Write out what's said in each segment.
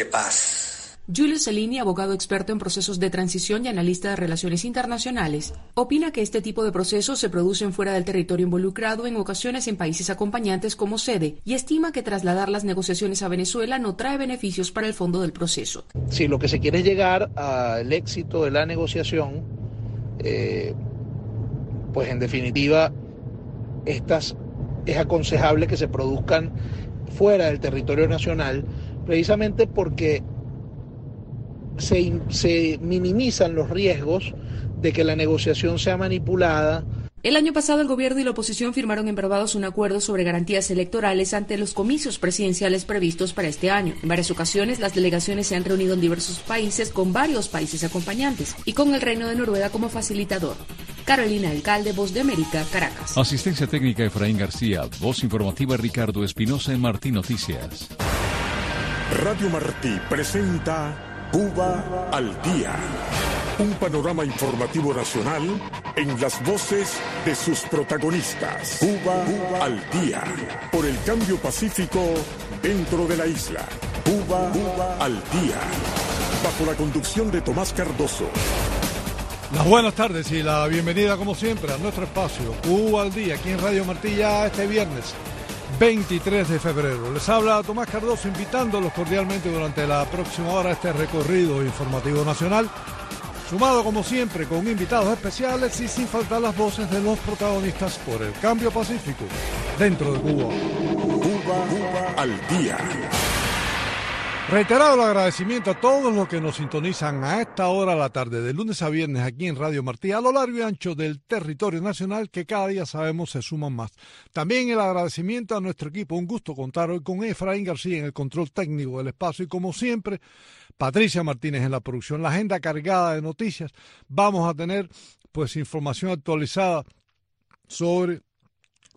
de paz Julio Cellini, abogado experto en procesos de transición y analista de relaciones internacionales, opina que este tipo de procesos se producen fuera del territorio involucrado, en ocasiones en países acompañantes como sede, y estima que trasladar las negociaciones a Venezuela no trae beneficios para el fondo del proceso. Si lo que se quiere es llegar al éxito de la negociación, eh, pues en definitiva, estas es aconsejable que se produzcan fuera del territorio nacional, precisamente porque se, minimizan los riesgos de que la negociación sea manipulada el año pasado el gobierno y la oposición firmaron en Barbados un acuerdo sobre garantías electorales ante los comicios presidenciales previstos para este año. En varias ocasiones las delegaciones se han reunido en diversos países con varios países acompañantes y con el Reino de Noruega como facilitador. Carolina Alcalde, Voz de América, Caracas. Asistencia técnica Efraín García, Voz informativa Ricardo Espinosa en Martí Noticias. Radio Martí presenta Cuba al día. Un panorama informativo nacional en las voces de sus protagonistas. Cuba, al día. Por el cambio pacífico dentro de la isla. Cuba, al día. Bajo la conducción de Tomás Cardoso. Las buenas tardes y la bienvenida como siempre a nuestro espacio Cuba al día aquí en Radio Martilla este viernes 23 de febrero. Les habla Tomás Cardoso invitándolos cordialmente durante la próxima hora a este recorrido informativo nacional, sumado como siempre con invitados especiales y sin faltar las voces de los protagonistas por el cambio pacífico dentro de Cuba. Cuba, Cuba al día. Reiterado el agradecimiento a todos los que nos sintonizan a esta hora de la tarde, de lunes a viernes aquí en Radio Martí, a lo largo y ancho del territorio nacional que cada día sabemos se suman más. También el agradecimiento a nuestro equipo, un gusto contar hoy con Efraín García en el control técnico del espacio y como siempre, Patricia Martínez en la producción, la agenda cargada de noticias. Vamos a tener pues información actualizada sobre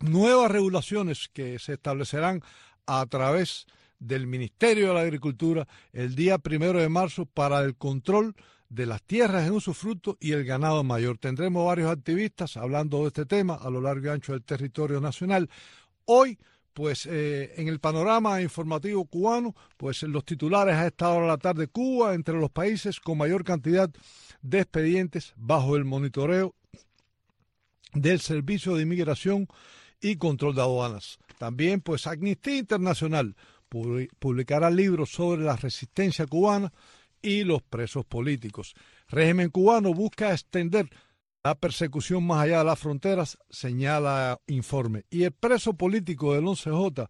nuevas regulaciones que se establecerán a través de del Ministerio de la Agricultura el día primero de marzo para el control de las tierras en usufructo y el ganado mayor. Tendremos varios activistas hablando de este tema a lo largo y ancho del territorio nacional. Hoy, pues eh, en el panorama informativo cubano, pues los titulares a esta hora de la tarde, Cuba entre los países con mayor cantidad de expedientes bajo el monitoreo del Servicio de Inmigración y Control de Aduanas. También, pues Amnistía Internacional publicará libros sobre la resistencia cubana y los presos políticos. Régimen cubano busca extender la persecución más allá de las fronteras, señala informe. Y el preso político del 11J,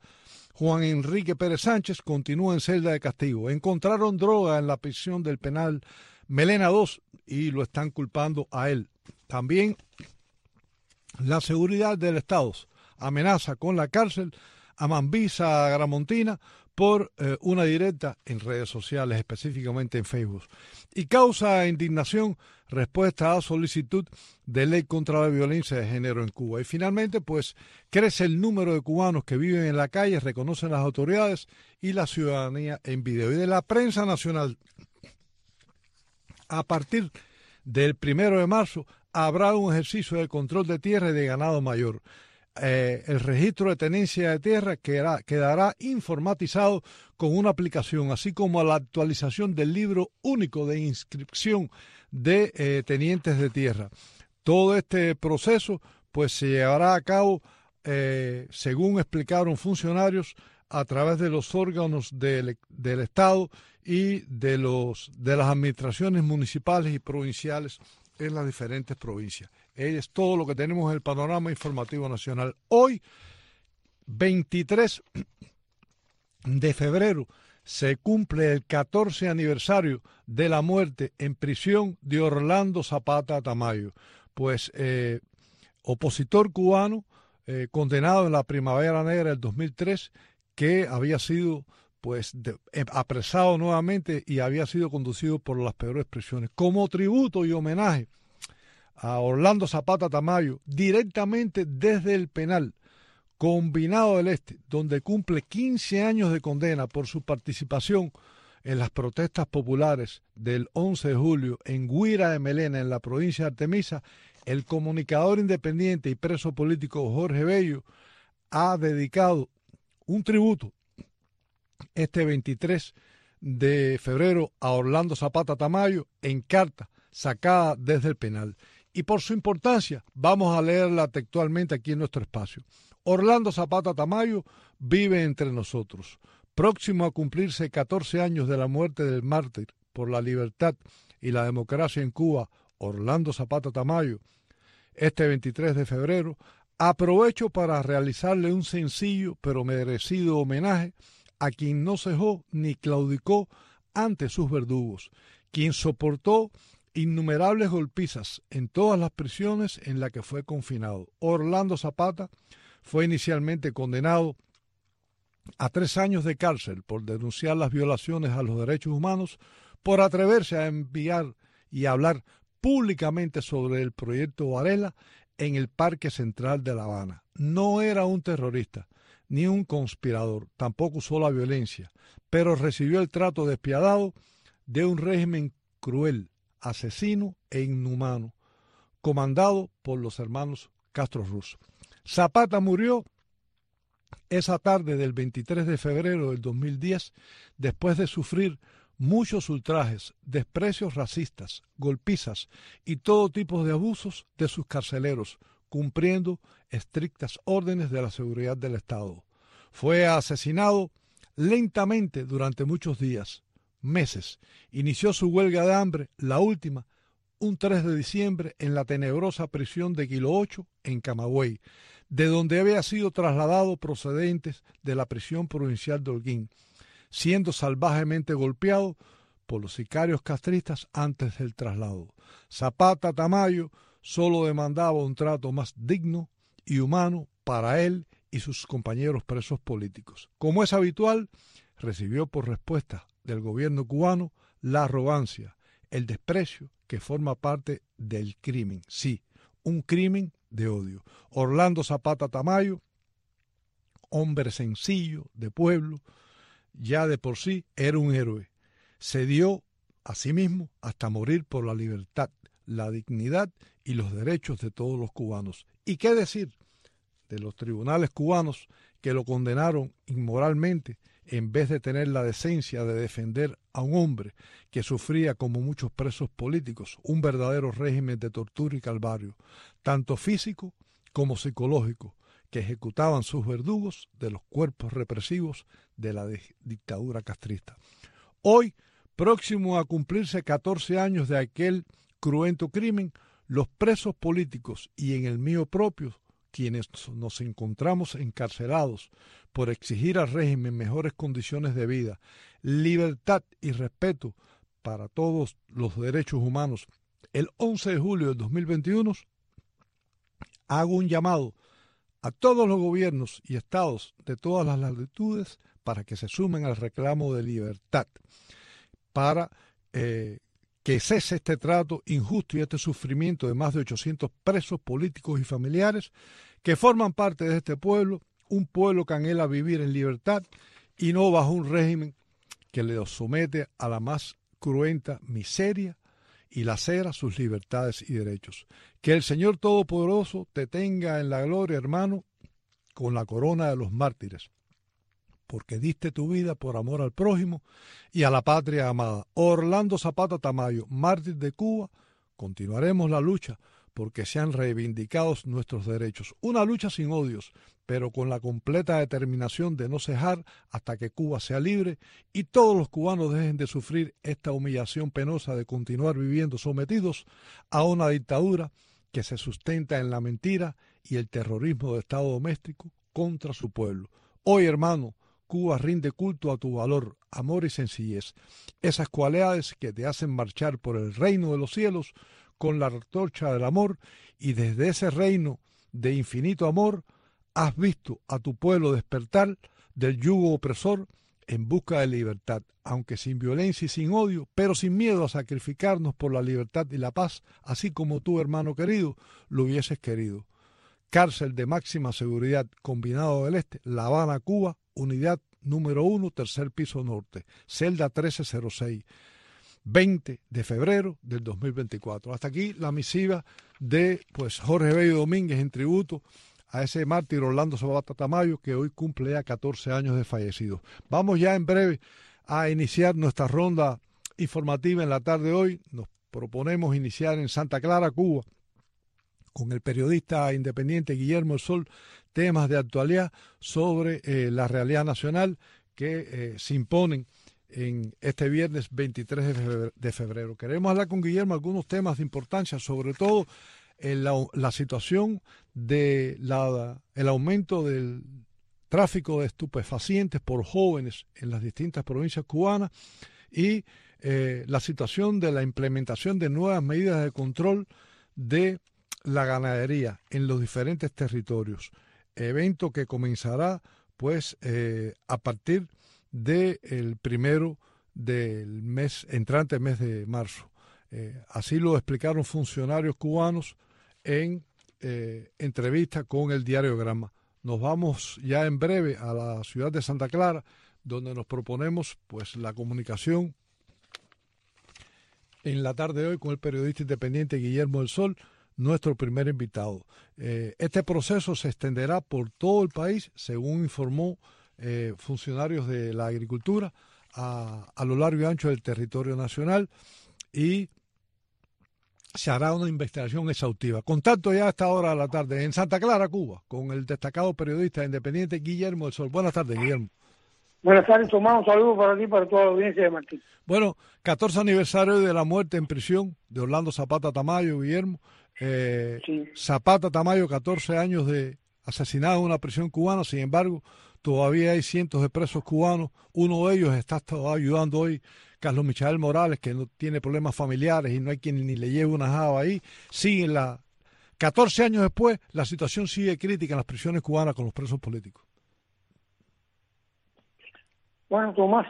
Juan Enrique Pérez Sánchez, continúa en celda de castigo. Encontraron droga en la prisión del penal Melena II y lo están culpando a él. También la seguridad del Estado amenaza con la cárcel a Mambisa Gramontina por eh, una directa en redes sociales, específicamente en Facebook. Y causa indignación respuesta a solicitud de ley contra la violencia de género en Cuba. Y finalmente, pues crece el número de cubanos que viven en la calle, reconocen las autoridades y la ciudadanía en video. Y de la prensa nacional, a partir del primero de marzo, habrá un ejercicio de control de tierra y de ganado mayor. Eh, el registro de tenencia de tierra quedará, quedará informatizado con una aplicación, así como la actualización del libro único de inscripción de eh, tenientes de tierra. Todo este proceso pues se llevará a cabo, eh, según explicaron funcionarios, a través de los órganos del, del Estado y de, los, de las administraciones municipales y provinciales en las diferentes provincias. Es todo lo que tenemos en el panorama informativo nacional. Hoy, 23 de febrero, se cumple el 14 aniversario de la muerte en prisión de Orlando Zapata Tamayo, pues eh, opositor cubano eh, condenado en la Primavera Negra del 2003, que había sido pues eh, apresado nuevamente y había sido conducido por las peores prisiones. Como tributo y homenaje a Orlando Zapata Tamayo directamente desde el penal combinado del Este, donde cumple 15 años de condena por su participación en las protestas populares del 11 de julio en Guira de Melena, en la provincia de Artemisa, el comunicador independiente y preso político Jorge Bello ha dedicado un tributo este 23 de febrero a Orlando Zapata Tamayo en carta sacada desde el penal. Y por su importancia, vamos a leerla textualmente aquí en nuestro espacio. Orlando Zapata Tamayo vive entre nosotros. Próximo a cumplirse 14 años de la muerte del mártir por la libertad y la democracia en Cuba, Orlando Zapata Tamayo, este 23 de febrero, aprovecho para realizarle un sencillo pero merecido homenaje a quien no cejó ni claudicó ante sus verdugos, quien soportó innumerables golpizas en todas las prisiones en las que fue confinado. Orlando Zapata fue inicialmente condenado a tres años de cárcel por denunciar las violaciones a los derechos humanos, por atreverse a enviar y hablar públicamente sobre el proyecto Varela en el Parque Central de La Habana. No era un terrorista, ni un conspirador, tampoco usó la violencia, pero recibió el trato despiadado de un régimen cruel, asesino e inhumano, comandado por los hermanos Castro Russo. Zapata murió esa tarde del 23 de febrero del 2010 después de sufrir muchos ultrajes, desprecios racistas, golpizas y todo tipo de abusos de sus carceleros, cumpliendo estrictas órdenes de la seguridad del Estado. Fue asesinado lentamente durante muchos días, meses. Inició su huelga de hambre, la última, un 3 de diciembre, en la tenebrosa prisión de Kilo 8, en Camagüey, de donde había sido trasladado procedentes de la prisión provincial de Holguín, siendo salvajemente golpeado por los sicarios castristas antes del traslado. Zapata Tamayo solo demandaba un trato más digno y humano para él y sus compañeros presos políticos. Como es habitual, recibió por respuesta del gobierno cubano la arrogancia, el desprecio que forma parte del crimen. Sí, un crimen de odio. Orlando Zapata Tamayo, hombre sencillo, de pueblo, ya de por sí era un héroe. Se dio a sí mismo hasta morir por la libertad, la dignidad y los derechos de todos los cubanos. ¿Y qué decir de los tribunales cubanos que lo condenaron inmoralmente en vez de tener la decencia de defender a un hombre que sufría como muchos presos políticos un verdadero régimen de tortura y calvario, tanto físico como psicológico, que ejecutaban sus verdugos de los cuerpos represivos de la dictadura castrista. Hoy, próximo a cumplirse 14 años de aquel cruento crimen, los presos políticos y en el mío propio quienes nos encontramos encarcelados por exigir al régimen mejores condiciones de vida, libertad y respeto para todos los derechos humanos, el 11 de julio de 2021 hago un llamado a todos los gobiernos y estados de todas las latitudes para que se sumen al reclamo de libertad, para eh, que cese este trato injusto y este sufrimiento de más de 800 presos políticos y familiares que forman parte de este pueblo, un pueblo que anhela vivir en libertad y no bajo un régimen que le somete a la más cruenta miseria y lacera sus libertades y derechos. Que el Señor Todopoderoso te tenga en la gloria, hermano, con la corona de los mártires porque diste tu vida por amor al prójimo y a la patria amada. Orlando Zapata Tamayo, mártir de Cuba, continuaremos la lucha porque sean reivindicados nuestros derechos. Una lucha sin odios, pero con la completa determinación de no cejar hasta que Cuba sea libre y todos los cubanos dejen de sufrir esta humillación penosa de continuar viviendo sometidos a una dictadura que se sustenta en la mentira y el terrorismo de Estado doméstico contra su pueblo. Hoy, hermano, Cuba rinde culto a tu valor, amor y sencillez, esas cualidades que te hacen marchar por el reino de los cielos con la torcha del amor y desde ese reino de infinito amor has visto a tu pueblo despertar del yugo opresor en busca de libertad, aunque sin violencia y sin odio, pero sin miedo a sacrificarnos por la libertad y la paz, así como tú, hermano querido, lo hubieses querido. Cárcel de máxima seguridad combinado del Este, La Habana, Cuba, unidad número 1, tercer piso norte, celda 1306, 20 de febrero del 2024. Hasta aquí la misiva de pues Jorge Bello Domínguez en tributo a ese mártir Orlando Zapata Tamayo que hoy cumple ya 14 años de fallecido. Vamos ya en breve a iniciar nuestra ronda informativa en la tarde de hoy. Nos proponemos iniciar en Santa Clara, Cuba, con el periodista independiente Guillermo Sol, temas de actualidad sobre eh, la realidad nacional que eh, se imponen en este viernes 23 de febrero. Queremos hablar con Guillermo algunos temas de importancia, sobre todo en la, situación de la, el aumento del tráfico de estupefacientes por jóvenes en las distintas provincias cubanas y eh, la situación de la implementación de nuevas medidas de control de la ganadería en los diferentes territorios. Evento que comenzará pues eh, a partir del primero del mes entrante mes de marzo. Eh, así lo explicaron funcionarios cubanos en eh, entrevista con el diario Grama. Nos vamos ya en breve a la ciudad de Santa Clara, donde nos proponemos pues la comunicación en la tarde de hoy con el periodista independiente Guillermo del Sol, nuestro primer invitado. Eh, este proceso se extenderá por todo el país, según informó eh, funcionarios de la agricultura, a, a lo largo y ancho del territorio nacional y se hará una investigación exhaustiva. Contacto ya a esta hora de la tarde en Santa Clara, Cuba, con el destacado periodista independiente Guillermo del Sol. Buenas tardes, Guillermo. Buenas tardes, Tomás. Un saludo para ti y para toda la audiencia de Martín. Bueno, 14 aniversario de la muerte en prisión de Orlando Zapata Tamayo, Guillermo. Eh, Zapata Tamayo, 14 años de asesinado en una prisión cubana. Sin embargo, todavía hay cientos de presos cubanos. Uno de ellos está ayudando hoy Carlos Michael Morales, que no tiene problemas familiares y no hay quien ni le lleve una java ahí, sigue la 14 años después, la situación sigue crítica en las prisiones cubanas con los presos políticos. Bueno, Tomás,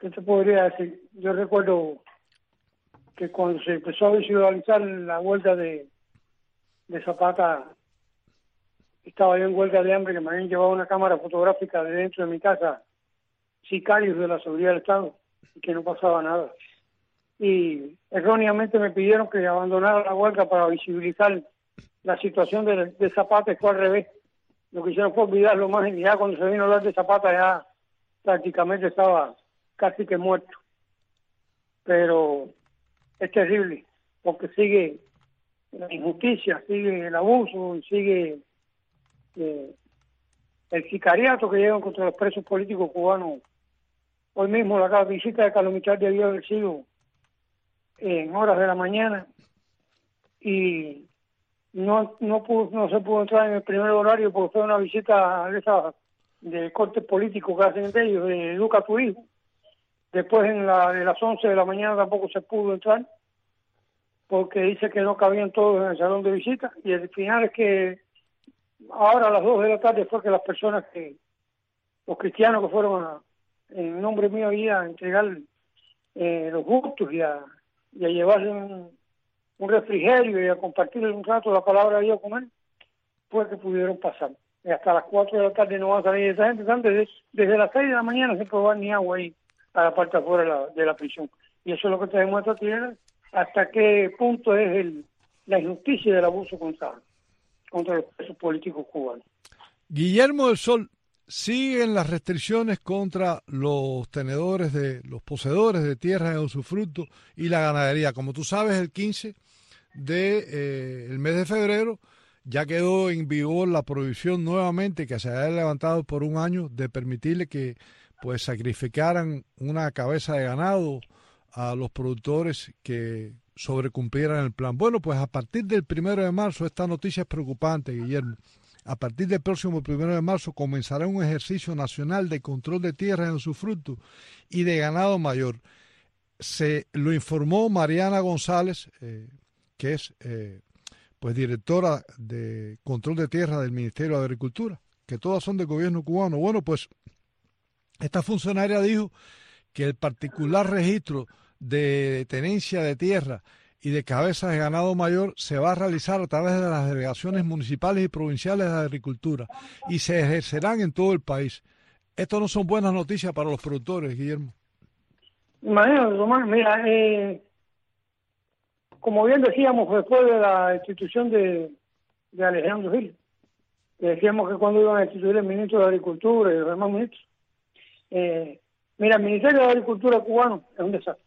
¿qué te podría decir? Yo recuerdo que cuando se empezó a visualizar la huelga de, de Zapata, estaba yo en huelga de hambre, que me habían llevado una cámara fotográfica de dentro de mi casa sicarios de la seguridad del Estado y que no pasaba nada. Y erróneamente me pidieron que abandonara la huelga para visibilizar la situación de, Zapata, fue al revés. Lo que hicieron fue olvidarlo más y ya cuando se vino a hablar de Zapata ya prácticamente estaba casi que muerto. Pero es terrible porque sigue la injusticia, sigue el abuso, sigue eh, el sicariato que llevan contra los presos políticos cubanos Hoy mismo la visita de Carlos Michel debió haber sido en horas de la mañana y no no pudo, no se pudo entrar en el primer horario porque fue una visita de esa de corte político que hacen de ellos, de Educa tu hijo. Después en la de las 11 de la mañana tampoco se pudo entrar porque dice que no cabían todos en el salón de visita y el final es que ahora a las 2 de la tarde fue que las personas que los cristianos que fueron a, en nombre mío ir a entregar eh, los gustos y a, y llevarle un, refrigerio y a compartir un rato la palabra de Dios con él, pues que pudieron pasar. Y hasta las 4 de la tarde no va a salir esa gente, desde, desde las 6 de la mañana se puede ni agua ahí a la parte afuera de la, de prisión. Y eso es lo que te demuestra tiene hasta qué punto es el, la injusticia del abuso contra, contra los políticos cubanos. Guillermo del Sol, siguen las restricciones contra los tenedores de los poseedores de tierras en usufructo y la ganadería. Como tú sabes, el 15 de eh, el mes de febrero ya quedó en vigor la prohibición nuevamente que se había levantado por un año de permitirle que pues sacrificaran una cabeza de ganado a los productores que sobrecumplieran el plan. Bueno, pues a partir del primero de marzo esta noticia es preocupante, Guillermo a partir del próximo primero de marzo comenzará un ejercicio nacional de control de tierras en su fruto y de ganado mayor. Se lo informó Mariana González, eh, que es eh, pues directora de control de tierra del Ministerio de Agricultura, que todas son del gobierno cubano. Bueno, pues esta funcionaria dijo que el particular registro de tenencia de tierra y de cabezas de ganado mayor se va a realizar a través de las delegaciones municipales y provinciales de agricultura y se ejercerán en todo el país. Esto no son buenas noticias para los productores, Guillermo. Tomás, mira, eh, como bien decíamos después de la institución de, de Alejandro Gil, decíamos que cuando iban a instituir el ministro de Agricultura y los demás ministros, eh, Mira, el Ministerio de Agricultura cubano es un desastre.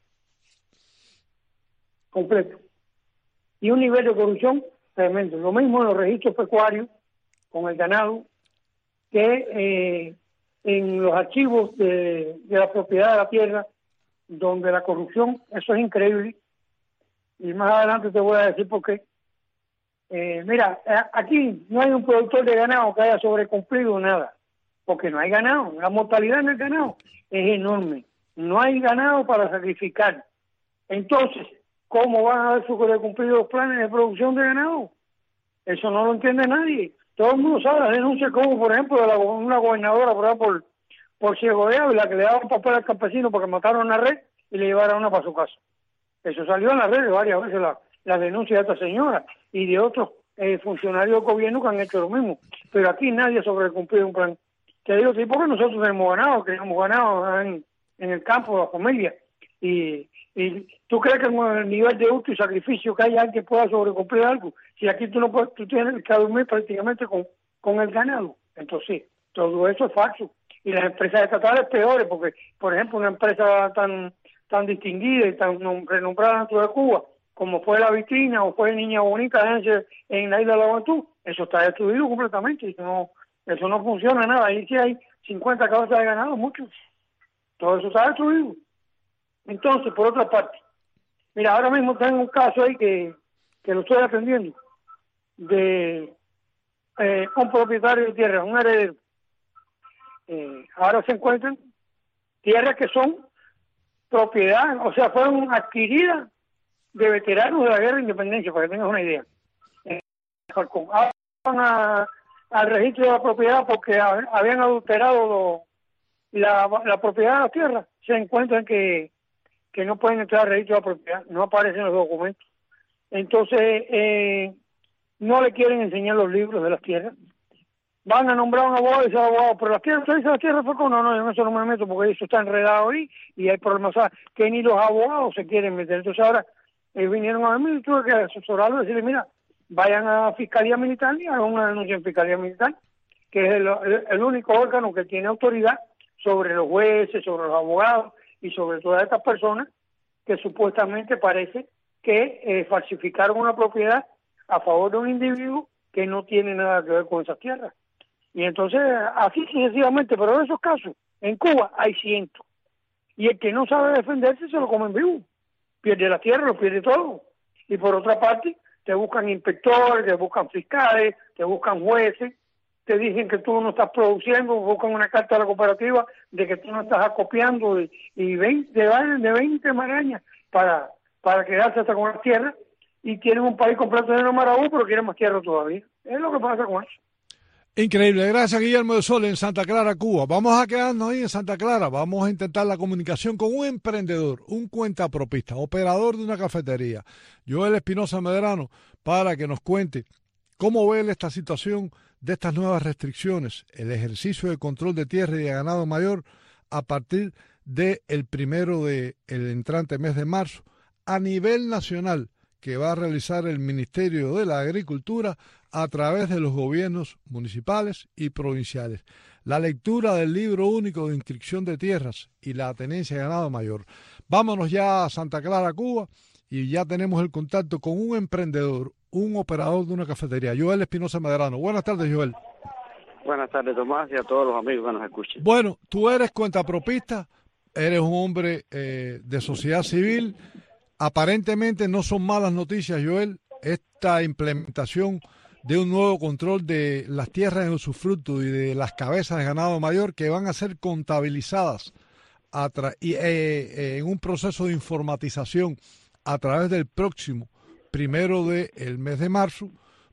Completo. Y un nivel de corrupción tremendo. Lo mismo en los registros pecuarios, con el ganado, que eh, en los archivos de, la propiedad de la tierra, donde la corrupción, eso es increíble. Y más adelante te voy a decir por qué. Eh, mira, aquí no hay un productor de ganado que haya sobrecumplido nada, porque no hay ganado. La mortalidad en el ganado es enorme. No hay ganado para sacrificar. Entonces, ¿cómo van a haber sobrecumplido los planes de producción de ganado? Eso no lo entiende nadie todo el mundo sabe las denuncias como, por ejemplo, de una gobernadora por por, por Ciego de Ávila que le daba un papel al campesino porque mataron a red y le llevaron una para su casa. Eso salió en las redes varias veces, la, la denuncia de esta señora y de otros eh, funcionarios del gobierno que han hecho lo mismo. Pero aquí nadie sobrecumplido un plan. Te digo, sí, porque nosotros hemos ganado, que hemos ganado en, el campo, la familia. Y, y tú crees que en el nivel de uso y sacrificio que hay alguien pueda sobrecumplir algo, si aquí tú no puedes, tú tienes que dormir prácticamente con, con el ganado. Entonces, todo eso es falso. Y las empresas estatales peores, porque, por ejemplo, una empresa tan tan distinguida y tan renombrada dentro de Cuba, como fue la Vitrina o fue Niña Bonita en la isla de la Juventud, eso está destruido completamente. Eso no, eso no funciona nada. Ahí sí hay 50 cabezas de ganado, muchos. Todo eso está destruido. Entonces, por otra parte, mira, ahora mismo tengo un caso ahí que, que lo estoy atendiendo de eh, un propietario de tierra, un heredero. Eh, ahora se encuentran tierras que son propiedad, o sea, fueron adquiridas de veteranos de la guerra de independencia, para que tengas una idea. Eh, van al registro de la propiedad porque habían adulterado la, propiedad de la tierra. Se encuentran que que no pueden entrar al registro de la propiedad, no aparecen los documentos. Entonces, eh, no le quieren enseñar los libros de las tierras. Van a nombrar un abogado y ese abogado, pero las tierras, ¿usted dice las tierras fue no, no, en eso no me meto porque eso está enredado ahí y hay problemas que ni los abogados se quieren meter. Entonces ahora eh, vinieron a mí y tuve que asesorarlo y decirle, mira, vayan a Fiscalía Militar y hagan una denuncia en Fiscalía Militar, que es el único órgano que tiene autoridad sobre los jueces, sobre los abogados y sobre todas estas personas que supuestamente parece que eh, falsificaron una propiedad a favor de un individuo que no tiene nada que ver con esas tierras. Y entonces, así sucesivamente, pero en esos casos, en Cuba hay cientos. Y el que no sabe defenderse se lo come en vivo. Pierde la tierra, lo pierde todo. Y por otra parte, te buscan inspectores, te buscan fiscales, te buscan jueces, te dicen que tú no estás produciendo, buscan una carta a la cooperativa de que tú no estás acopiando y, y 20, de 20 marañas para, para quedarse hasta con la tierra y tienen un país completo de Marabú, pero quieren más tierra todavía. Es lo que pasa con eso. Increíble, gracias Guillermo de Sol en Santa Clara, Cuba. Vamos a quedarnos ahí en Santa Clara, vamos a intentar la comunicación con un emprendedor, un cuentapropista, operador de una cafetería, Joel Espinosa Medrano, para que nos cuente cómo ve esta situación de estas nuevas restricciones, el ejercicio de control de tierra y de ganado mayor a partir del el primero del el entrante mes de marzo a nivel nacional que va a realizar el Ministerio de la Agricultura a través de los gobiernos municipales y provinciales. La lectura del libro único de inscripción de tierras y la tenencia de ganado mayor. Vámonos ya a Santa Clara, Cuba, y ya tenemos el contacto con un emprendedor, un operador de una cafetería, Joel Espinosa Medrano. Buenas tardes, Joel. Buenas tardes, Tomás, y a todos los amigos que nos escuchen. Bueno, tú eres cuentapropista, eres un hombre eh, de sociedad civil. Aparentemente no son malas noticias, Joel, esta implementación de un nuevo control de las tierras en usufructo y de las cabezas de ganado mayor que van a ser contabilizadas eh, eh, en un proceso de informatización a través del próximo primero del mes de marzo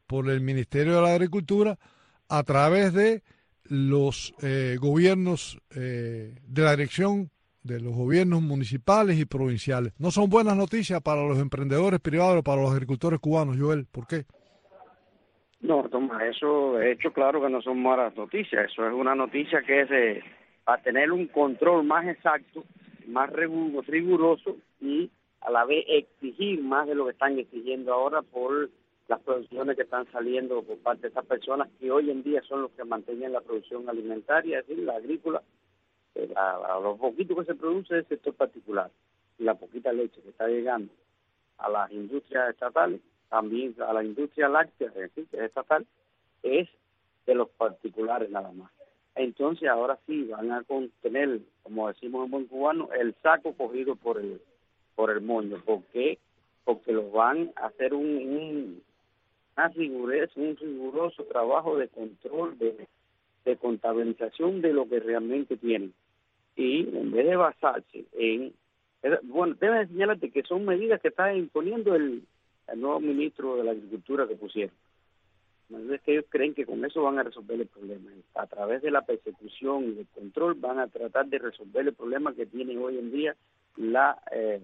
por el Ministerio de la Agricultura a través de los eh, gobiernos de la dirección de los gobiernos municipales y provinciales. No son buenas noticias para los emprendedores privados, para los agricultores cubanos, Joel. ¿Por qué? No, Tomás, eso he hecho claro que no son malas noticias. Eso es una noticia que es eh, para tener un control más exacto, más riguroso y a la vez exigir más de lo que están exigiendo ahora por las producciones que están saliendo por parte de estas personas que hoy en día son los que mantienen la producción alimentaria, es decir, la agrícola, eh, a, lo poquito que se produce del sector particular, la poquita leche que está llegando a las industrias estatales, también a la industria láctea, que es estatal, es de los particulares nada más. Entonces ahora sí van a contener, como decimos en buen cubano, el saco cogido por el por el moño. ¿Por qué? Porque los van a hacer un, un, un riguroso trabajo de control, de, de contabilización de lo que realmente tienen. Y en vez de basarse en... Bueno, deben señalarte que son medidas que está imponiendo el, el nuevo ministro de la Agricultura que pusieron. Es que ellos creen que con eso van a resolver el problema. A través de la persecución y del control van a tratar de resolver el problema que tiene hoy en día la eh,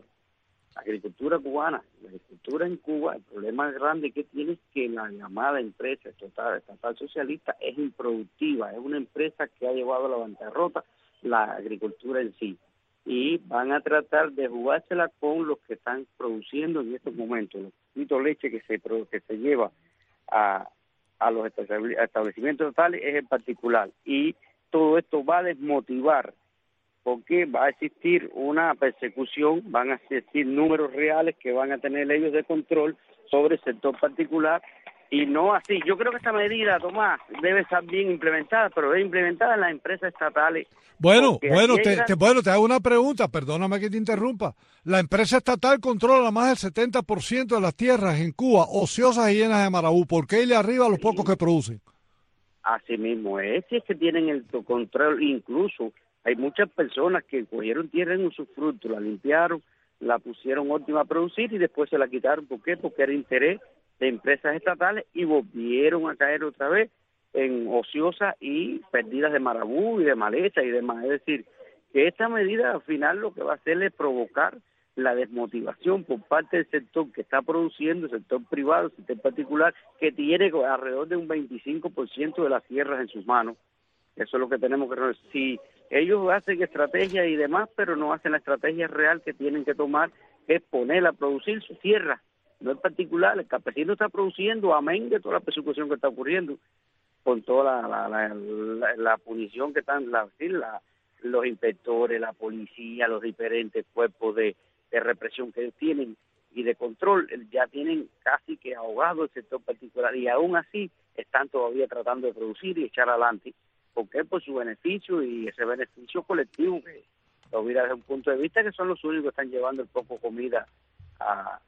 agricultura cubana. La agricultura en Cuba, el problema grande que tiene es que la llamada empresa estatal, estatal socialista es improductiva, es una empresa que ha llevado a la bancarrota la agricultura en sí. Y van a tratar de jugársela con los que están produciendo en estos momentos. Los leche que se, que se lleva a, a los establecimientos totales es en particular. Y todo esto va a desmotivar porque va a existir una persecución, van a existir números reales que van a tener ellos de control sobre el sector particular y no así. Yo creo que esta medida, Tomás, debe estar bien implementada, pero debe implementada en las empresas estatales. Bueno, bueno, te, bueno, te hago una pregunta, perdóname que te interrumpa. La empresa estatal controla más del 70% de las tierras en Cuba, ociosas y llenas de marabú. ¿Por qué le arriba a los pocos que producen? Así mismo es, si es que tienen el control, incluso hay muchas personas que cogieron tierra en su fruto, la limpiaron, la pusieron óptima a producir y después se la quitaron. ¿Por qué? Porque era interés de empresas estatales y volvieron a caer otra vez en ociosas y perdidas de marabú y de maleza y demás. Es decir, que esta medida al final lo que va a hacer es provocar la desmotivación por parte del sector que está produciendo, el sector privado, el sector particular, que tiene alrededor de un 25% de las tierras en sus manos. Eso es lo que tenemos que. Si ellos hacen estrategias y demás, pero no hacen la estrategia real que tienen que tomar, que es poner a producir su tierra no en particular, el campesino está produciendo, amén de toda la persecución que está ocurriendo, con toda la, la, la, punición que están la, los inspectores, la policía, los diferentes cuerpos de, represión que tienen y de control, ya tienen casi que ahogado el sector particular y aún así están todavía tratando de producir y echar adelante, porque por su beneficio y ese beneficio colectivo que lo mira desde un punto de vista que son los únicos que están llevando el poco comida a,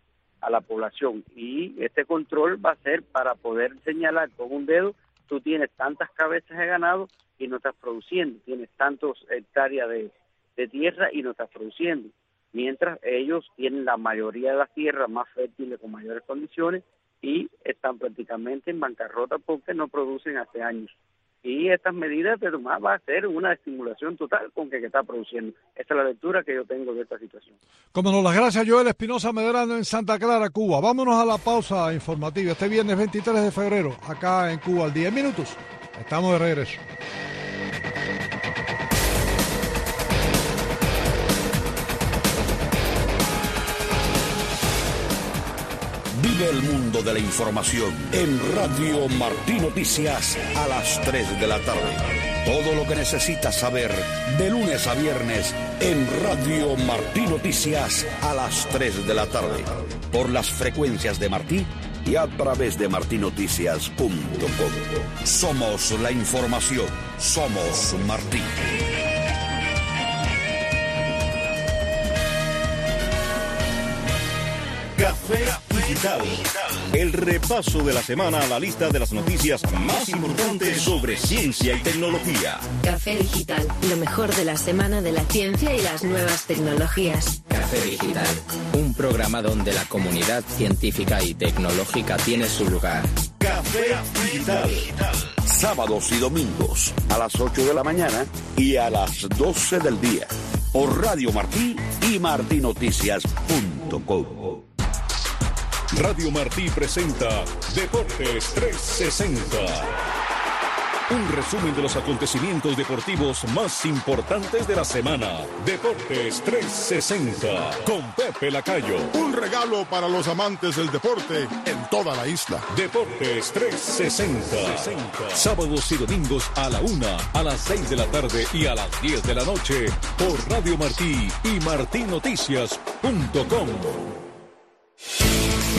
a la población. Y este control va a ser para poder señalar con un dedo, tú tienes tantas cabezas de ganado y no estás produciendo, tienes tantos hectáreas de, tierra y no estás produciendo. Mientras ellos tienen la mayoría de las tierras más fértiles con mayores condiciones y están prácticamente en bancarrota porque no producen hace años y estas medidas de tomar va a ser una estimulación total con que, está produciendo. Esta es la lectura que yo tengo de esta situación. Como nos las gracias Joel Espinosa Medrano en Santa Clara, Cuba. Vámonos a la pausa informativa. Este viernes 23 de febrero, acá en Cuba, al 10 minutos. Estamos de regreso. El mundo de la información en Radio Martí Noticias a las 3 de la tarde. Todo lo que necesitas saber de lunes a viernes en Radio Martí Noticias a las 3 de la tarde. Por las frecuencias de Martí y a través de martinoticias.com. Somos la información. Somos Martí. Café Digital. El repaso de la semana a la lista de las noticias más importantes sobre ciencia y tecnología. Café Digital, lo mejor de la semana de la ciencia y las nuevas tecnologías. Café Digital, un programa donde la comunidad científica y tecnológica tiene su lugar. Café Digital. Sábados y domingos a las 8 de la mañana y a las 12 del día. Por Radio Martí y martinoticias.com. Radio Martí presenta Deportes 360. Un resumen de los acontecimientos deportivos más importantes de la semana. Deportes 360 con Pepe Lacayo. Un regalo para los amantes del deporte en toda la isla. Deportes 360. Sábados y domingos a la una, a las 6 de la tarde y a las 10 de la noche por Radio Martí y martinoticias.com.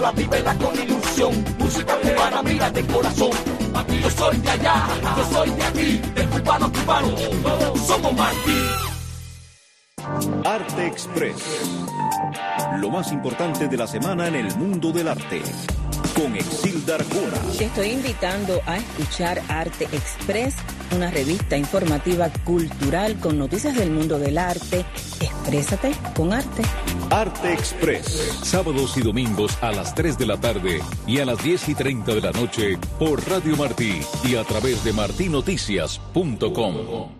Con ilusión. Música cubana, mira de corazón. Aquí yo soy de allá, yo soy de aquí, de cubano cubano, somos Martí. Arte Express. Lo más importante de la semana en el mundo del arte. Con Exilda Arjona. Te estoy invitando a escuchar Arte Express, una revista informativa cultural con noticias del mundo del arte. Exprésate con arte. Arte Express, sábados y domingos a las 3 de la tarde y a las 10 y 30 de la noche por Radio Martí y a través de martinoticias.com.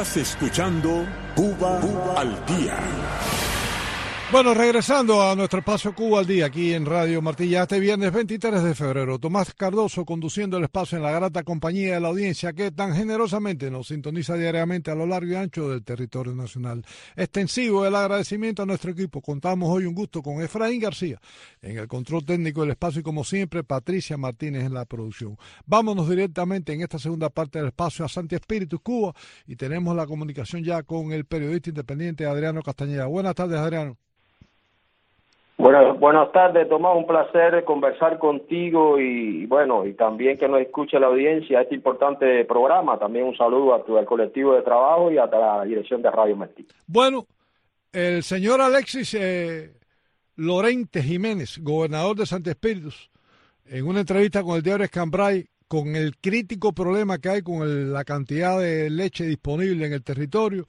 escuchando Cuba, al Día. Bueno, regresando a nuestro espacio Cuba al Día aquí en Radio Martilla, este viernes 23 de febrero, Tomás Cardoso conduciendo el espacio en la grata compañía de la audiencia que tan generosamente nos sintoniza diariamente a lo largo y ancho del territorio nacional. Extensivo el agradecimiento a nuestro equipo. Contamos hoy un gusto con Efraín García en el control técnico del espacio y como siempre Patricia Martínez en la producción. Vámonos directamente en esta segunda parte del espacio a Santi Espíritu Cuba y tenemos la comunicación ya con el periodista independiente Adriano Castañeda. Buenas tardes, Adriano. Bueno, buenas tardes, Tomás. Un placer conversar contigo y, bueno, y también que nos escuche la audiencia este importante programa. También un saludo a tu, al colectivo de trabajo y a la dirección de Radio Martí. Bueno, el señor Alexis eh, Lorente Jiménez, gobernador de Santa Espíritus, en una entrevista con el diario Escambray, con el crítico problema que hay con la cantidad de leche disponible en el territorio,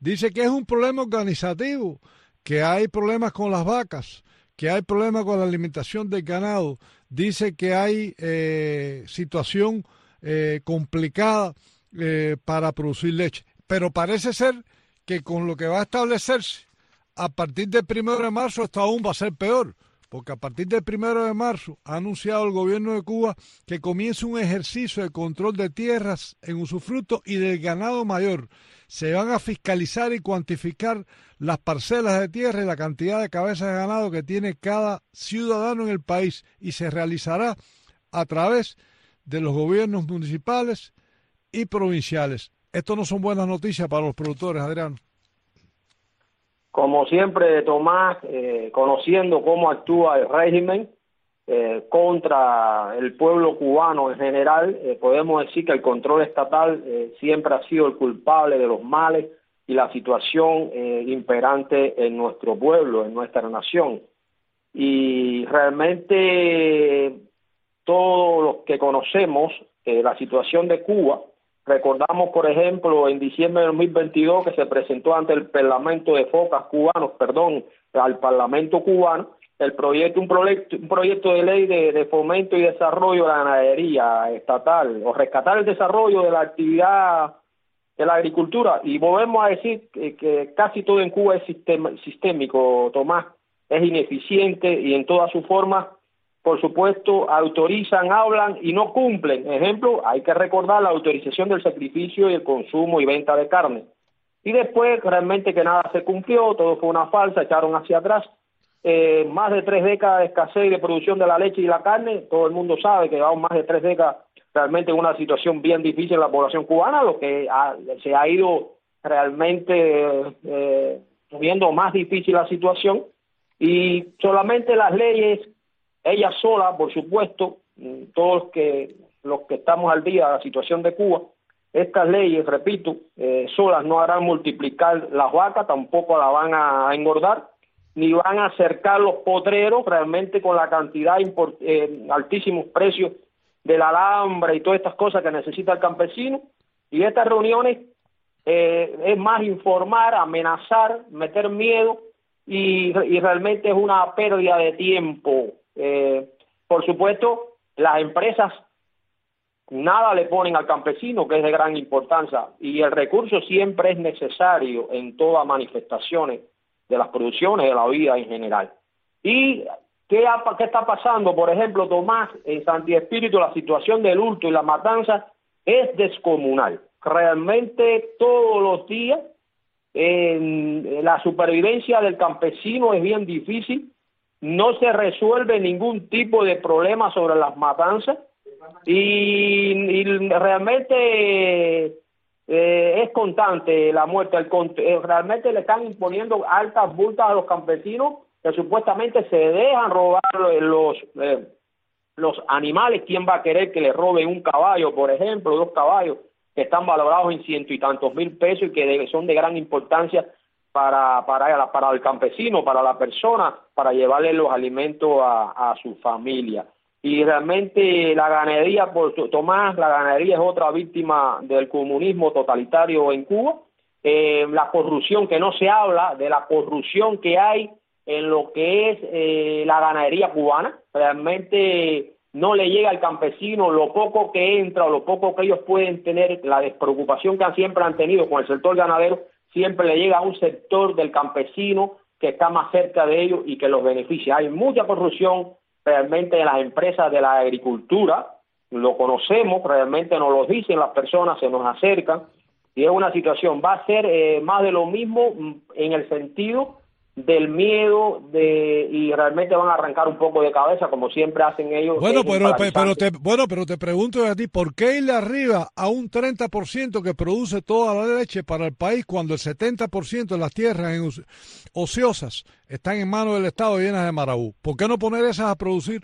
dice que es un problema organizativo que hay problemas con las vacas, que hay problemas con la alimentación del ganado, dice que hay eh, situación eh, complicada eh, para producir leche. Pero parece ser que con lo que va a establecerse a partir del primero de marzo esto aún va a ser peor, porque a partir del primero de marzo ha anunciado el gobierno de Cuba que comienza un ejercicio de control de tierras en usufructo y del ganado mayor se van a fiscalizar y cuantificar las parcelas de tierra y la cantidad de cabezas de ganado que tiene cada ciudadano en el país y se realizará a través de los gobiernos municipales y provinciales. Esto no son buenas noticias para los productores, Adriano. Como siempre, Tomás, eh, conociendo cómo actúa el régimen, eh, contra el pueblo cubano en general, eh, podemos decir que el control estatal eh, siempre ha sido el culpable de los males y la situación imperante en nuestro pueblo, en nuestra nación. y realmente todos los que conocemos eh, la situación de Cuba, recordamos por ejemplo en diciembre de 2022 que se presentó ante el Parlamento de Focas cubanos, perdón, al Parlamento cubano, el proyecto, un proyecto, un proyecto de ley de, fomento y desarrollo de la ganadería estatal, o rescatar el desarrollo de la actividad de la agricultura. Y volvemos a decir que, casi todo en Cuba es sistémico, Tomás, es ineficiente y en todas sus formas, por supuesto, autorizan, hablan y no cumplen. Ejemplo, hay que recordar la autorización del sacrificio y el consumo y venta de carne. Y después, realmente que nada se cumplió, todo fue una falsa, echaron hacia atrás eh, más de tres décadas de escasez de producción de la leche y la carne, todo el mundo sabe que llevamos más de tres décadas realmente en una situación bien difícil en la población cubana, lo que se ha ido realmente eh, viendo más difícil la situación. Y solamente las leyes, ellas solas, por supuesto, todos los que, los que estamos al día de la situación de Cuba, estas leyes, repito, eh, solas no harán multiplicar las vacas, tampoco la van a engordar, ni van a acercar los potreros realmente con la cantidad eh, altísimos precios del alambre y todas estas cosas que necesita el campesino. Y estas reuniones eh, es más informar, amenazar, meter miedo y, realmente es una pérdida de tiempo. Eh, por supuesto, las empresas nada le ponen al campesino, que es de gran importancia, y el recurso siempre es necesario en todas manifestaciones de las producciones de la vida en general. ¿Y qué, está pasando? Por ejemplo, Tomás, en Santi Espíritu, la situación del hurto y la matanza es descomunal. Realmente todos los días la supervivencia del campesino es bien difícil, no se resuelve ningún tipo de problema sobre las matanzas y realmente eh, es constante la muerte. El, eh, realmente le están imponiendo altas multas a los campesinos que supuestamente se dejan robar los, eh, los animales. ¿Quién va a querer que le roben un caballo, por ejemplo, dos caballos que están valorados en ciento y tantos mil pesos y que son de gran importancia para, para, para el campesino, para la persona, para llevarle los alimentos a, a su familia y realmente la ganadería, por Tomás, la ganadería es otra víctima del comunismo totalitario en Cuba, eh, la corrupción que no se habla, de la corrupción que hay en lo que es eh, la ganadería cubana, realmente no le llega al campesino lo poco que entra o lo poco que ellos pueden tener, la despreocupación que siempre han tenido con el sector ganadero, siempre le llega a un sector del campesino que está más cerca de ellos y que los beneficia. Hay mucha corrupción, realmente de las empresas de la agricultura, lo conocemos, realmente nos lo dicen las personas, se nos acercan, y es una situación, va a ser eh, más de lo mismo mm, en el sentido del miedo de y realmente van a arrancar un poco de cabeza como siempre hacen ellos. Bueno, pero, pero te, bueno, pero te pregunto a ti, ¿por qué irle arriba a un 30% que produce toda la leche para el país cuando el 70% de las tierras ociosas están en manos del Estado llenas de marabú? ¿Por qué no poner esas a producir?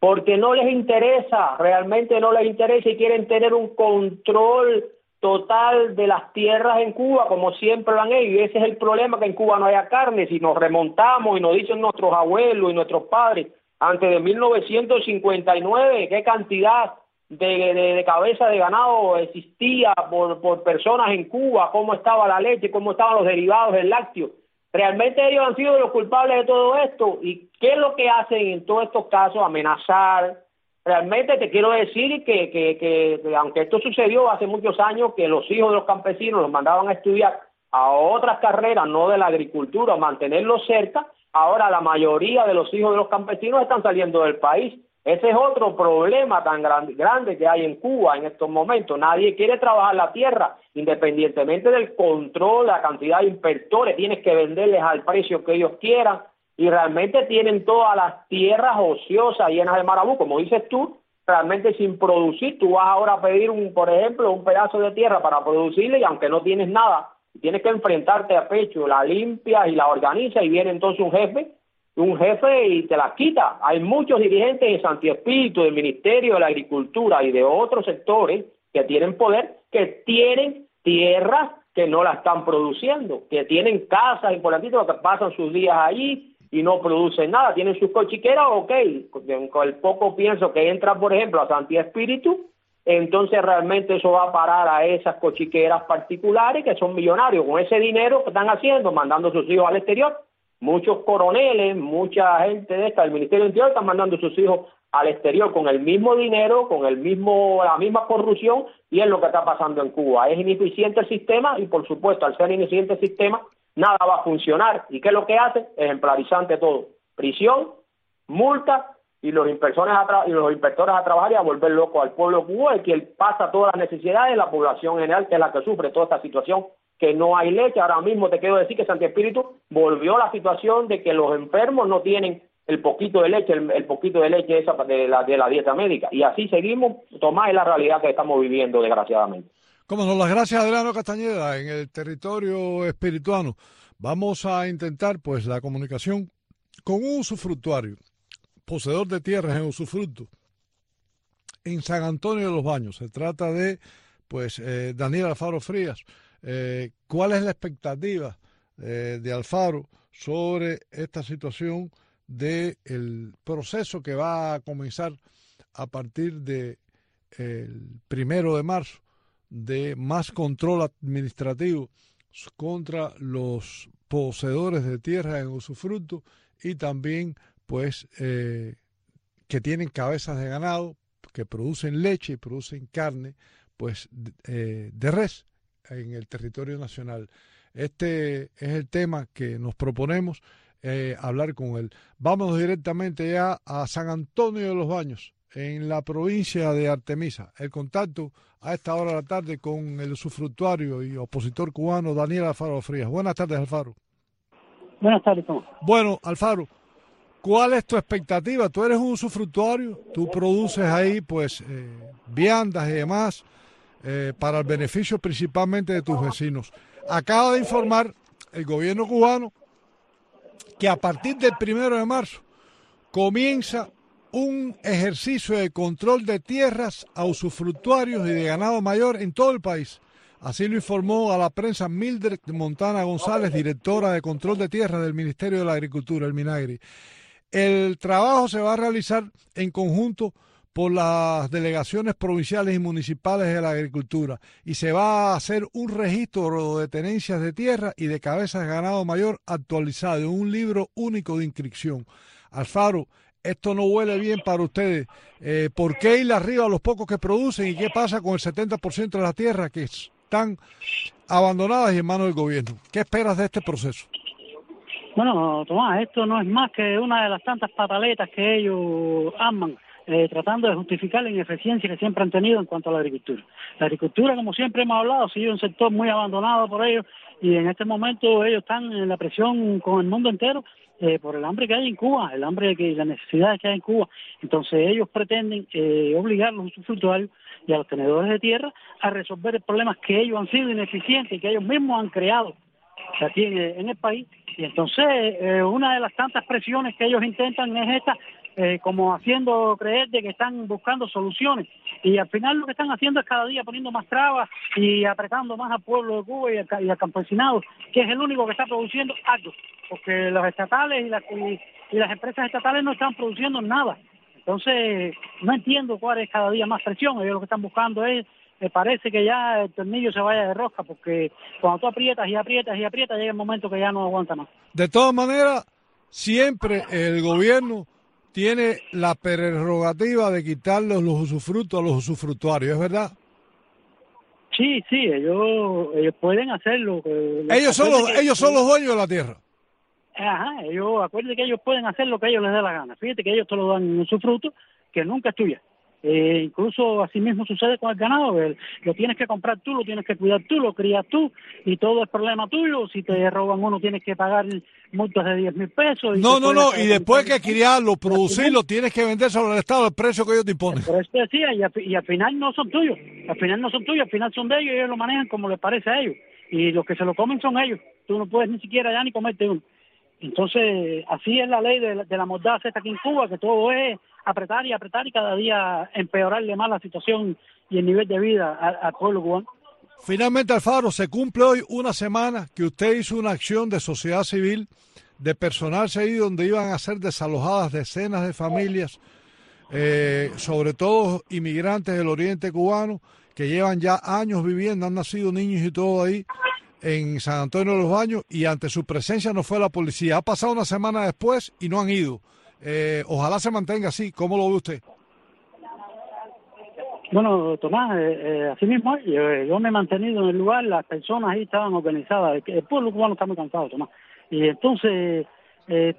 Porque no les interesa, realmente no les interesa y quieren tener un control total de las tierras en Cuba, como siempre lo han hecho, y ese es el problema, que en Cuba no haya carne, si nos remontamos y nos dicen nuestros abuelos y nuestros padres, antes de 1959, qué cantidad de, de, cabeza de ganado existía por, por personas en Cuba, cómo estaba la leche, cómo estaban los derivados del lácteo. Realmente ellos han sido los culpables de todo esto. ¿Y qué es lo que hacen en todos estos casos? Amenazar, realmente te quiero decir que, que, que, aunque esto sucedió hace muchos años, que los hijos de los campesinos los mandaban a estudiar a otras carreras, no de la agricultura, mantenerlos cerca, ahora la mayoría de los hijos de los campesinos están saliendo del país. Ese es otro problema tan grande, grande que hay en Cuba en estos momentos. Nadie quiere trabajar la tierra, independientemente del control, la cantidad de inspectores, tienes que venderles al precio que ellos quieran y realmente tienen todas las tierras ociosas llenas de marabú, como dices tú, realmente sin producir. Tú vas ahora a pedir, un, por ejemplo, un pedazo de tierra para producirle y aunque no tienes nada, tienes que enfrentarte a pecho, la limpia y la organiza y viene entonces un jefe, un jefe y te la quita. Hay muchos dirigentes de Santi Espíritu, del Ministerio de la Agricultura y de otros sectores que tienen poder, que tienen tierras que no la están produciendo, que tienen casas importantes que pasan sus días allí y no producen nada, tienen sus cochiqueras, ok, con el poco pienso que entra, por ejemplo, a Santi Espíritu, entonces realmente eso va a parar a esas cochiqueras particulares que son millonarios. Con ese dinero que están haciendo, mandando a sus hijos al exterior, muchos coroneles, mucha gente de esta del Ministerio del Interior están mandando a sus hijos al exterior con el mismo dinero, con el mismo, la misma corrupción, y es lo que está pasando en Cuba. Es ineficiente el sistema y, por supuesto, al ser ineficiente el sistema, nada va a funcionar. ¿Y qué es lo que hace? Ejemplarizante todo. Prisión, multa y los inspectores a, y los inspectores a trabajar y a volver loco al pueblo cubano que pasa todas las necesidades de la población general que es la que sufre toda esta situación que no hay leche ahora mismo te quiero decir que Santi Espíritu volvió a la situación de que los enfermos no tienen el poquito de leche el, poquito de leche esa de la, de la dieta médica y así seguimos Tomás es la realidad que estamos viviendo desgraciadamente como no las gracias Adriano Castañeda en el territorio espirituano vamos a intentar pues la comunicación con un usufructuario poseedor de tierras en usufructo en San Antonio de los Baños. Se trata de, pues, eh, Daniel Alfaro Frías. Eh, ¿Cuál es la expectativa eh, de Alfaro sobre esta situación del el proceso que va a comenzar a partir de el primero de marzo de más control administrativo contra los poseedores de tierras en usufructo y también pues eh, que tienen cabezas de ganado, que producen leche y producen carne, pues eh, de res en el territorio nacional. Este es el tema que nos proponemos eh, hablar con él. Vamos directamente ya a San Antonio de los Baños, en la provincia de Artemisa. El contacto a esta hora de la tarde con el usufructuario y opositor cubano Daniel Alfaro Frías. Buenas tardes, Alfaro. Buenas tardes, Bueno, Alfaro, ¿Cuál es tu expectativa? Tú eres un usufructuario, tú produces ahí pues eh, viandas y demás eh, para el beneficio principalmente de tus vecinos. Acaba de informar el gobierno cubano que a partir del primero de marzo comienza un ejercicio de control de tierras a usufructuarios y de ganado mayor en todo el país. Así lo informó a la prensa Mildred Montana González, directora de control de tierras del Ministerio de la Agricultura, el Minagri. El trabajo se va a realizar en conjunto por las delegaciones provinciales y municipales de la agricultura y se va a hacer un registro de tenencias de tierra y de cabezas de ganado mayor actualizado en un libro único de inscripción. Alfaro, esto no huele bien para ustedes. Eh, ¿Por qué ir arriba a los pocos que producen y qué pasa con el 70% de la tierra que están abandonadas y en manos del gobierno? ¿Qué esperas de este proceso? Bueno, Tomás, esto no es más que una de las tantas pataletas que ellos aman, eh, tratando de justificar la ineficiencia que siempre han tenido en cuanto a la agricultura. La agricultura, como siempre hemos hablado, sigue un sector muy abandonado por ellos y en este momento ellos están en la presión con el mundo entero eh, por el hambre que hay en Cuba, el hambre que, y las necesidades que hay en Cuba. Entonces ellos pretenden eh, obligar a los usufructuarios y a los tenedores de tierra a resolver problemas que ellos han sido ineficientes y que ellos mismos han creado aquí en, el país. Y entonces, eh, una de las tantas presiones que ellos intentan es esta, eh, como haciendo creer de que están buscando soluciones. Y al final lo que están haciendo es cada día poniendo más trabas y apretando más al pueblo de Cuba y al, campesinado, que es el único que está produciendo algo. Porque los estatales y, las y las empresas estatales no están produciendo nada. Entonces, no entiendo cuál es cada día más presión. Ellos lo que están buscando es me parece que ya el tornillo se vaya de rosca, porque cuando tú aprietas y aprietas y aprietas, llega el momento que ya no aguanta más. De todas maneras, siempre el gobierno tiene la prerrogativa de quitarle los usufructos a los usufructuarios, ¿es verdad? Sí, sí, ellos, ellos pueden hacerlo. Ellos son, los, ellos son los dueños de la tierra. Ajá, ellos, acuérdense que ellos pueden hacer lo que ellos les dé la gana. Fíjate que ellos te lo dan en usufructo que nunca es tuya. Eh, incluso así mismo sucede con el ganado, lo tienes que comprar tú, lo tienes que cuidar tú, lo crías tú y todo es problema tuyo. Si te roban uno tienes que pagar multas de 10 mil pesos. no, no, no, y después que criarlo, producirlo, tienes que vender sobre el Estado el precio que ellos te imponen. Por eso decía, y, y al final no son tuyos, al final no son tuyos, al final son de ellos y ellos lo manejan como les parece a ellos. Y los que se lo comen son ellos, tú no puedes ni siquiera ya ni comerte uno. Entonces, así es la ley de la, de la mordaza aquí en Cuba, que todo es apretar y apretar y cada día empeorarle más la situación y el nivel de vida al, pueblo cubano. Finalmente, Alfaro, se cumple hoy una semana que usted hizo una acción de sociedad civil, de personarse ahí donde iban a ser desalojadas decenas de familias, eh, sobre todo inmigrantes del oriente cubano, que llevan ya años viviendo, han nacido niños y todo ahí en San Antonio de los Baños, y ante su presencia no fue la policía. Ha pasado una semana después y no han ido. Eh, ojalá se mantenga así. ¿Cómo lo ve usted? Bueno, Tomás, eh, eh, así mismo, yo, me he mantenido en el lugar, las personas ahí estaban organizadas, el pueblo cubano está muy cansado, Tomás. Y entonces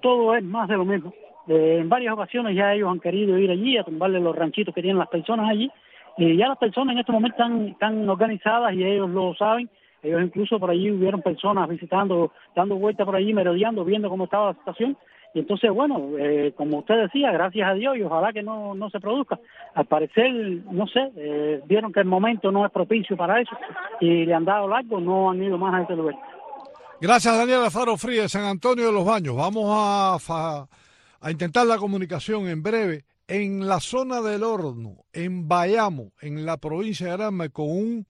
todo es más de lo mismo. en varias ocasiones ya ellos han querido ir allí a tumbarle los ranchitos que tienen las personas allí, y ya las personas en este momento están, están organizadas y ellos lo saben. Ellos incluso por allí hubieron personas visitando, dando vueltas por allí, merodeando, viendo cómo estaba la situación y entonces, bueno, eh, como usted decía, gracias a Dios y ojalá que no, no se produzca. Al parecer, no sé, eh, vieron que el momento no es propicio para eso y le han dado largo, no han ido más a ese lugar. Gracias, Daniel Alfaro Frías, San Antonio de los Baños. Vamos a, a intentar la comunicación en breve. En la zona del horno, en Bayamo, en la provincia de Granma, con un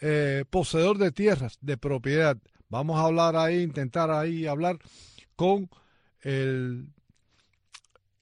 eh, poseedor de tierras de propiedad. Vamos a hablar ahí, intentar ahí hablar con el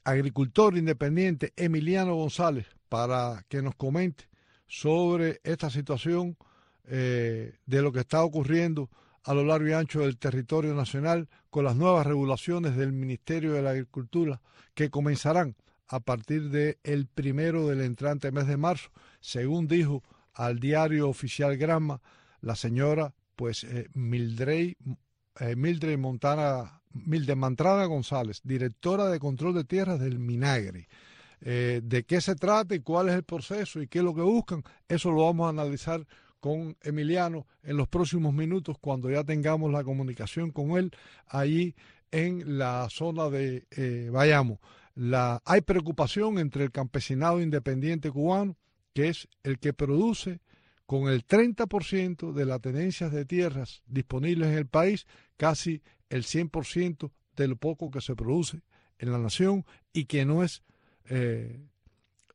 agricultor independiente Emiliano González para que nos comente sobre esta situación eh, de lo que está ocurriendo a lo largo y ancho del territorio nacional con las nuevas regulaciones del Ministerio de la Agricultura que comenzarán a partir del el primero del entrante mes de marzo, según dijo al diario oficial Granma la señora pues eh, Mildred, eh, Mildred Montana Milde Mantrada González, directora de control de tierras del Minagre. Eh, de qué se trata y cuál es el proceso y qué es lo que buscan, eso lo vamos a analizar con Emiliano en los próximos minutos cuando ya tengamos la comunicación con él allí en la zona de eh, Bayamo. La, hay preocupación entre el campesinado independiente cubano, que es el que produce con el 30% de las tenencias de tierras disponibles en el país, casi el 100% de lo poco que se produce en la nación y que no es eh,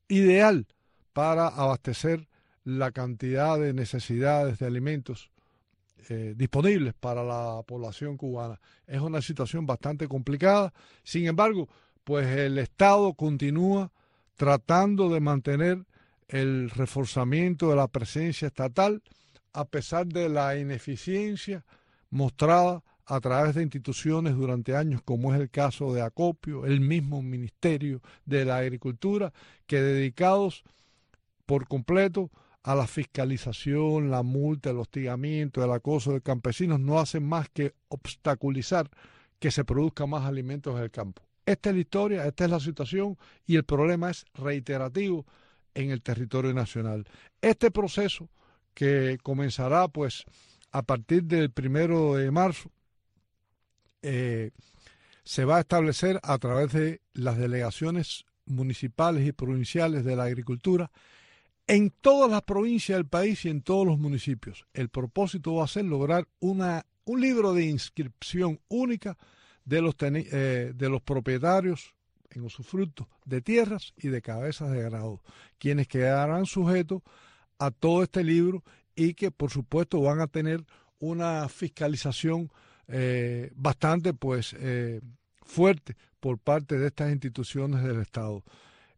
ideal para abastecer la cantidad de necesidades de alimentos eh, disponibles para la población cubana. Es una situación bastante complicada. Sin embargo, pues el Estado continúa tratando de mantener el reforzamiento de la presencia estatal a pesar de la ineficiencia mostrada a través de instituciones durante años, como es el caso de Acopio, el mismo Ministerio de la Agricultura, que dedicados por completo a la fiscalización, la multa, el hostigamiento, el acoso de campesinos, no hacen más que obstaculizar que se produzca más alimentos en el campo. Esta es la historia, esta es la situación y el problema es reiterativo en el territorio nacional. Este proceso que comenzará pues a partir del primero de marzo eh, se va a establecer a través de las delegaciones municipales y provinciales de la agricultura en todas las provincias del país y en todos los municipios. El propósito va a ser lograr una, un libro de inscripción única de los, eh, de los propietarios en usufructo de tierras y de cabezas de ganado, quienes quedarán sujetos a todo este libro y que por supuesto van a tener una fiscalización eh, bastante pues eh, fuerte por parte de estas instituciones del Estado.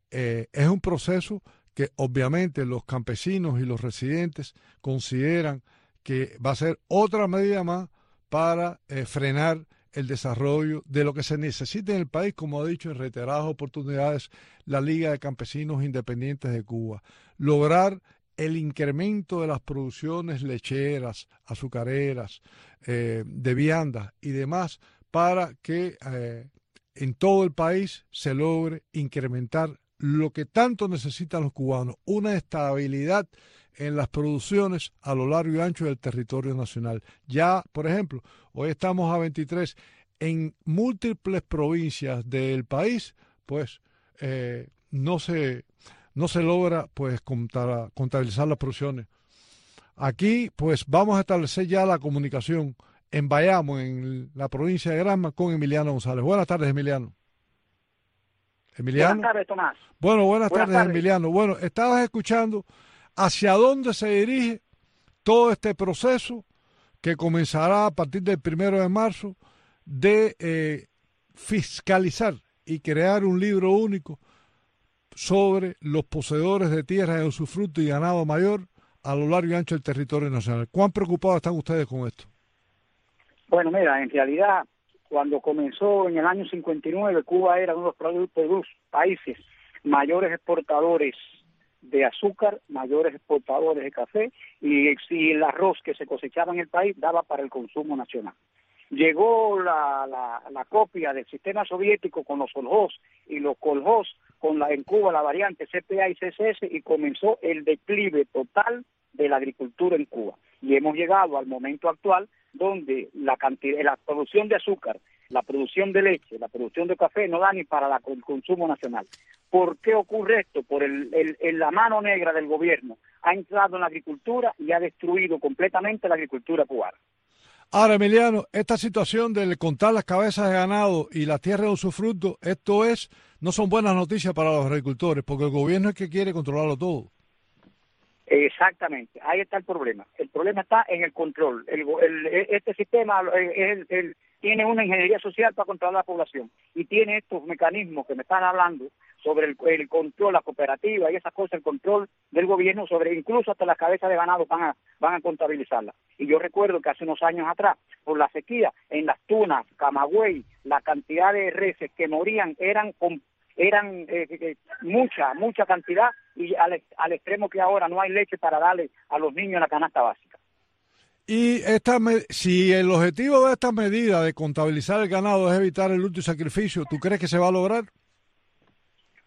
Eh, es un proceso que obviamente los campesinos y los residentes consideran que va a ser otra medida más para frenar el desarrollo de lo que se necesita en el país, como ha dicho en reiteradas oportunidades la Liga de Campesinos Independientes de Cuba. Lograr el incremento de las producciones lecheras, azucareras, eh, de viandas y demás para que eh, en todo el país se logre incrementar lo que tanto necesitan los cubanos, una estabilidad en las producciones a lo largo y ancho del territorio nacional. Ya, por ejemplo, hoy estamos a 23, en múltiples provincias del país, pues eh, no, se, no se logra pues contabilizar las producciones. Aquí, pues vamos a establecer ya la comunicación en Bayamo, en la provincia de Granma, con Emiliano González. Buenas tardes, Emiliano. Emiliano. Buenas tardes, Tomás. Bueno, buenas, tardes, Emiliano. Bueno, estabas escuchando hacia dónde se dirige todo este proceso que comenzará a partir del primero de marzo de eh, fiscalizar y crear un libro único sobre los poseedores de tierras de usufructo y ganado mayor a lo largo y ancho del territorio nacional. ¿Cuán preocupados están ustedes con esto? Bueno, mira, en realidad, cuando comenzó en el año 59, Cuba era uno de los países mayores exportadores de azúcar, mayores exportadores de café y, el arroz que se cosechaba en el país daba para el consumo nacional llegó la, la, copia del sistema soviético con los coljos y los coljos con la en Cuba la variante CPA y CSS y comenzó el declive total de la agricultura en Cuba. Y hemos llegado al momento actual donde la cantidad, la producción de azúcar, la producción de leche, la producción de café no da ni para el consumo nacional. ¿Por qué ocurre esto? Por el, la mano negra del gobierno ha entrado en la agricultura y ha destruido completamente la agricultura cubana. Ahora, Emiliano, esta situación de contar las cabezas de ganado y la tierra de usufructo, esto es, no son buenas noticias para los agricultores, porque el gobierno es que quiere controlarlo todo. Exactamente, ahí está el problema. El problema está en el control. este sistema es el, tiene una ingeniería social para controlar la población y tiene estos mecanismos que me están hablando sobre el, control, la cooperativa y esas cosas, el control del gobierno sobre incluso hasta las cabezas de ganado van a, van a contabilizarlas. Y yo recuerdo que hace unos años atrás, por la sequía, en las tunas, Camagüey, la cantidad de reses que morían eran eran eh, eh, mucha, mucha cantidad y al, extremo que ahora no hay leche para darle a los niños la canasta básica. Y esta, si el objetivo de esta medida de contabilizar el ganado es evitar el y sacrificio, ¿tú crees que se va a lograr?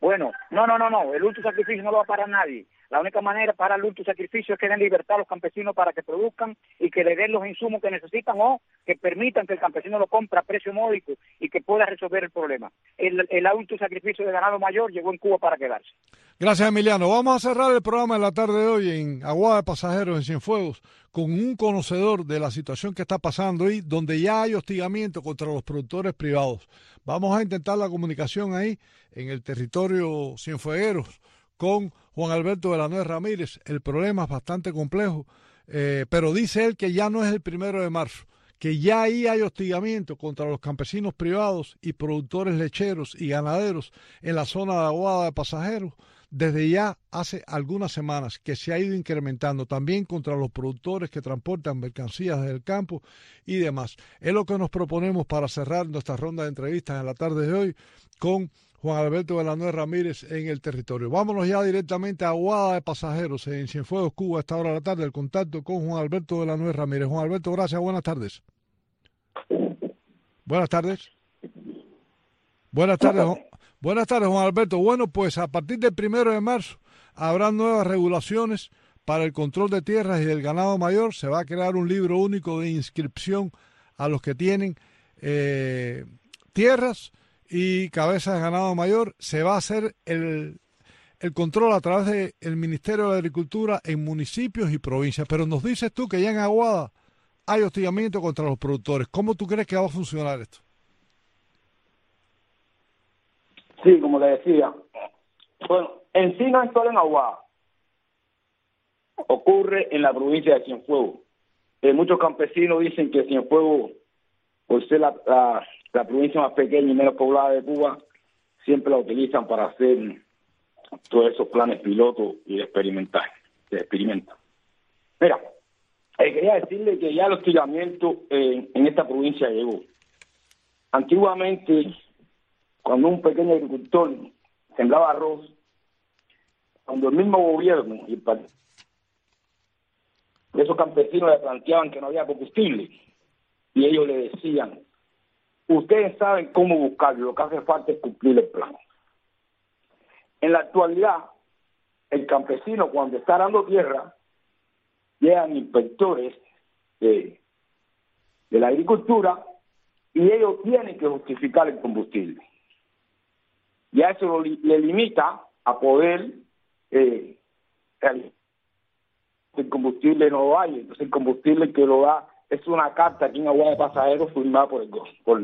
Bueno, no, no, no, no, el ultra sacrificio no lo va a parar nadie. La única manera para el ultra sacrificio es que den libertad a los campesinos para que produzcan y que le den los insumos que necesitan o que permitan que el campesino lo compre a precio módico y que pueda resolver el problema. El, el ultra sacrificio de ganado mayor llegó en Cuba para quedarse. Gracias, Emiliano. Vamos a cerrar el programa de la tarde de hoy en Aguada de Pasajeros, en Cienfuegos, con un conocedor de la situación que está pasando ahí, donde ya hay hostigamiento contra los productores privados. Vamos a intentar la comunicación ahí, en el territorio Cienfuegueros, con Juan Alberto de la Nuez Ramírez. El problema es bastante complejo, eh, pero dice él que ya no es el primero de marzo que ya ahí hay hostigamiento contra los campesinos privados y productores lecheros y ganaderos en la zona de Aguada de Pasajeros desde ya hace algunas semanas que se ha ido incrementando también contra los productores que transportan mercancías del campo y demás. Es lo que nos proponemos para cerrar nuestra ronda de entrevistas en la tarde de hoy con Juan Alberto Nueva Ramírez en el territorio. Vámonos ya directamente a Aguada de Pasajeros en Cienfuegos, Cuba, a esta hora de la tarde, el contacto con Juan Alberto Nueva Ramírez. Juan Alberto, gracias, buenas tardes. Buenas tardes. Buenas tardes, Buenas tardes, Juan Alberto. Bueno, pues a partir del primero de marzo habrá nuevas regulaciones para el control de tierras y del ganado mayor. Se va a crear un libro único de inscripción a los que tienen eh, tierras y cabezas de ganado mayor. Se va a hacer el, el control a través del Ministerio de Agricultura en municipios y provincias. Pero nos dices tú que ya en Aguada hay hostigamiento contra los productores. ¿Cómo tú crees que va a funcionar esto? Sí, como le decía. Bueno, en sí en Aguada. Ocurre en la provincia de Cienfuegos. Eh, muchos campesinos dicen que Cienfuegos, por ser la, provincia más pequeña y menos poblada de Cuba, siempre la utilizan para hacer todos esos planes pilotos y experimentar, de experimento. Mira, eh, quería decirle que ya el hostigamiento en esta provincia llegó. Antiguamente cuando un pequeño agricultor sembraba arroz, cuando el mismo gobierno y esos campesinos le planteaban que no había combustible y ellos le decían, ustedes saben cómo buscarlo, lo que hace falta es cumplir el plan. En la actualidad, el campesino cuando está dando tierra, llegan inspectores de, la agricultura y ellos tienen que justificar el combustible ya eso le limita a poder eh, el combustible no lo hay, entonces el combustible que lo da es una carta aquí en Agua de Pasajeros firmada por el, por,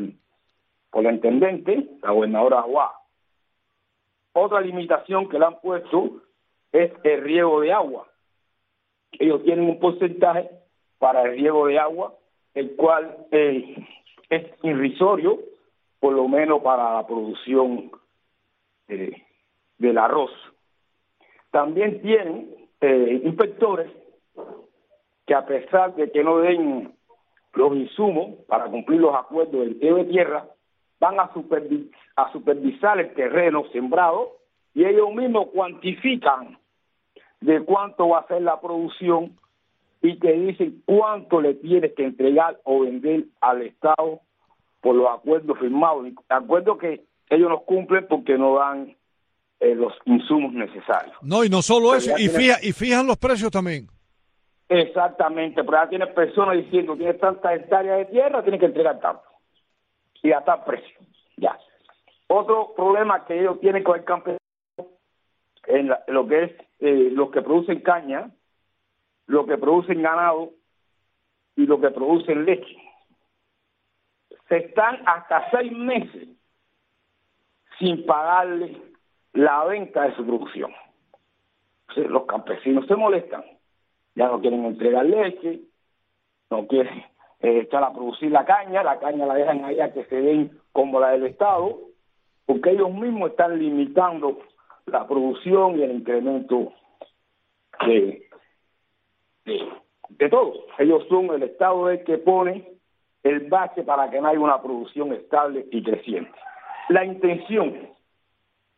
por la intendente, la gobernadora de Agua. Otra limitación que le han puesto es el riego de agua. ellos tienen un porcentaje para el riego de agua, el cual eh, es irrisorio, por lo menos para la producción eh, del arroz. También tienen eh, inspectores que a pesar de que no den los insumos para cumplir los acuerdos del de tierra, van a, a supervisar el terreno sembrado y ellos mismos cuantifican de cuánto va a ser la producción y te dicen cuánto le tienes que entregar o vender al Estado por los acuerdos firmados, acuerdos que ellos no cumplen porque no dan eh, los insumos necesarios. No, y no solo eso, y, y fijan los precios también. Exactamente, pero ya tienes personas diciendo, tienes tantas hectáreas de tierra, tienes que entregar tanto. Y a tal precio, ya. Otro problema que ellos tienen con el campesino, en, lo que es eh, los que producen caña, lo que producen ganado y lo que producen leche. Se están hasta seis meses sin pagarle la venta de su producción. los campesinos se molestan, ya no quieren entregar leche, no quieren eh, echar a producir la caña, la caña la dejan ahí a que se den como la del Estado, porque ellos mismos están limitando la producción y el incremento de, de, todo. Ellos son el Estado el que pone el base para que no haya una producción estable y creciente. La intención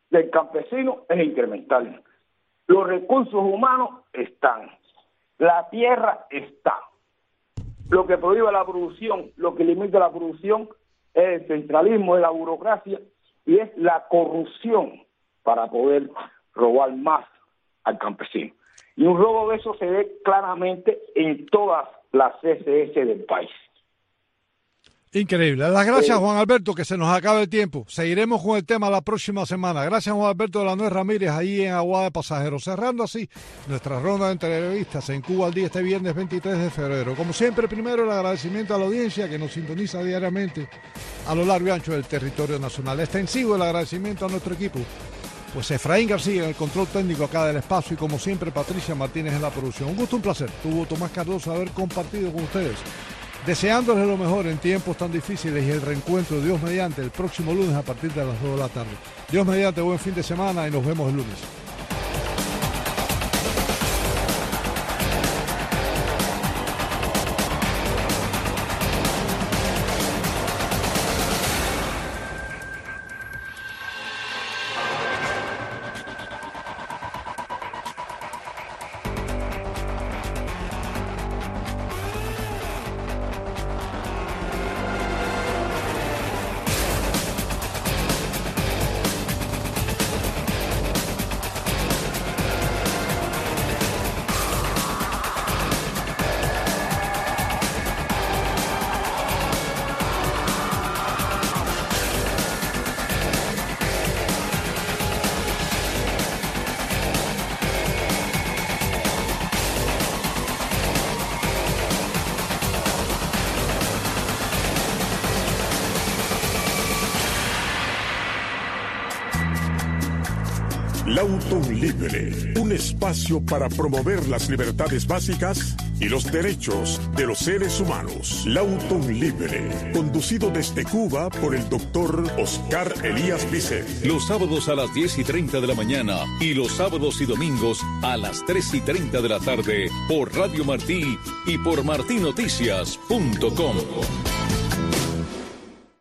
del campesino es incremental. Los recursos humanos están. La tierra está. Lo que prohíbe la producción, lo que limita la producción es el centralismo, de la burocracia y es la corrupción para poder robar más al campesino. Y un robo de eso se ve claramente en todas las CSS del país. Increíble. Las gracias, Juan Alberto, que se nos acaba el tiempo. Seguiremos con el tema la próxima semana. Gracias, Juan Alberto de la Nuez Ramírez, ahí en Aguada de Pasajeros. Cerrando así nuestra ronda de entrevistas en Cuba al día este viernes 23 de febrero. Como siempre, primero el agradecimiento a la audiencia que nos sintoniza diariamente a lo largo y ancho del territorio nacional. Extensivo el agradecimiento a nuestro equipo. Pues Efraín García en el control técnico acá del espacio y como siempre Patricia Martínez en la producción. Un gusto, un placer. Tuvo Tomás Cardoso haber compartido con ustedes Deseándoles lo mejor en tiempos tan difíciles y el reencuentro de Dios mediante el próximo lunes a partir de las 2 de la tarde. Dios mediante, buen fin de semana y nos vemos el lunes. Espacio para promover las libertades básicas y los derechos de los seres humanos. Lauton Libre, conducido desde Cuba por el doctor Oscar Elías Vicente. Los sábados a las 10 y 30 de la mañana y los sábados y domingos a las 3 y 30 de la tarde por Radio Martí y por martinoticias.com.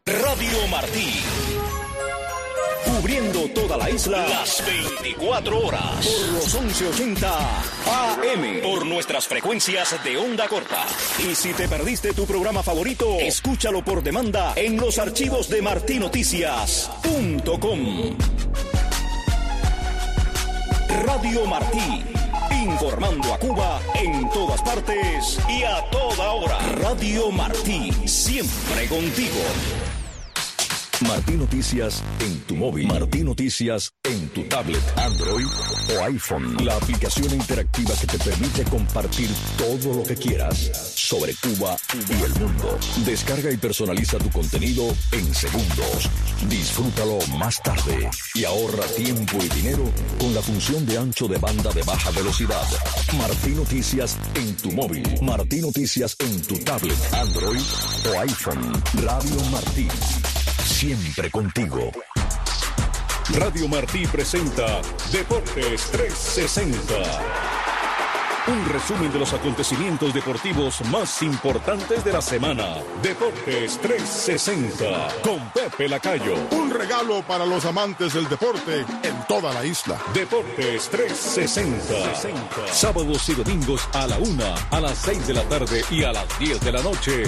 Radio Martí cubriendo toda la isla las 24 horas por los 1180 AM por nuestras frecuencias de onda corta. Y si te perdiste tu programa favorito, escúchalo por demanda en los archivos de martinoticias.com. Radio Martí, informando a Cuba en todas partes y a toda hora. Radio Martí, siempre contigo. Martín Noticias en tu móvil. Martín Noticias en tu tablet, Android o iPhone. La aplicación interactiva que te permite compartir todo lo que quieras sobre Cuba y el mundo. Descarga y personaliza tu contenido en segundos. Disfrútalo más tarde y ahorra tiempo y dinero con la función de ancho de banda de baja velocidad. Martín Noticias en tu móvil. Martín Noticias en tu tablet, Android o iPhone. Radio Martín. Siempre contigo. Radio Martí presenta Deportes 360. Un resumen de los acontecimientos deportivos más importantes de la semana. Deportes 360 con Pepe Lacayo. Un regalo para los amantes del deporte en toda la isla. Deportes 360. Sábados y domingos a la una, a las 6 de la tarde y a las 10 de la noche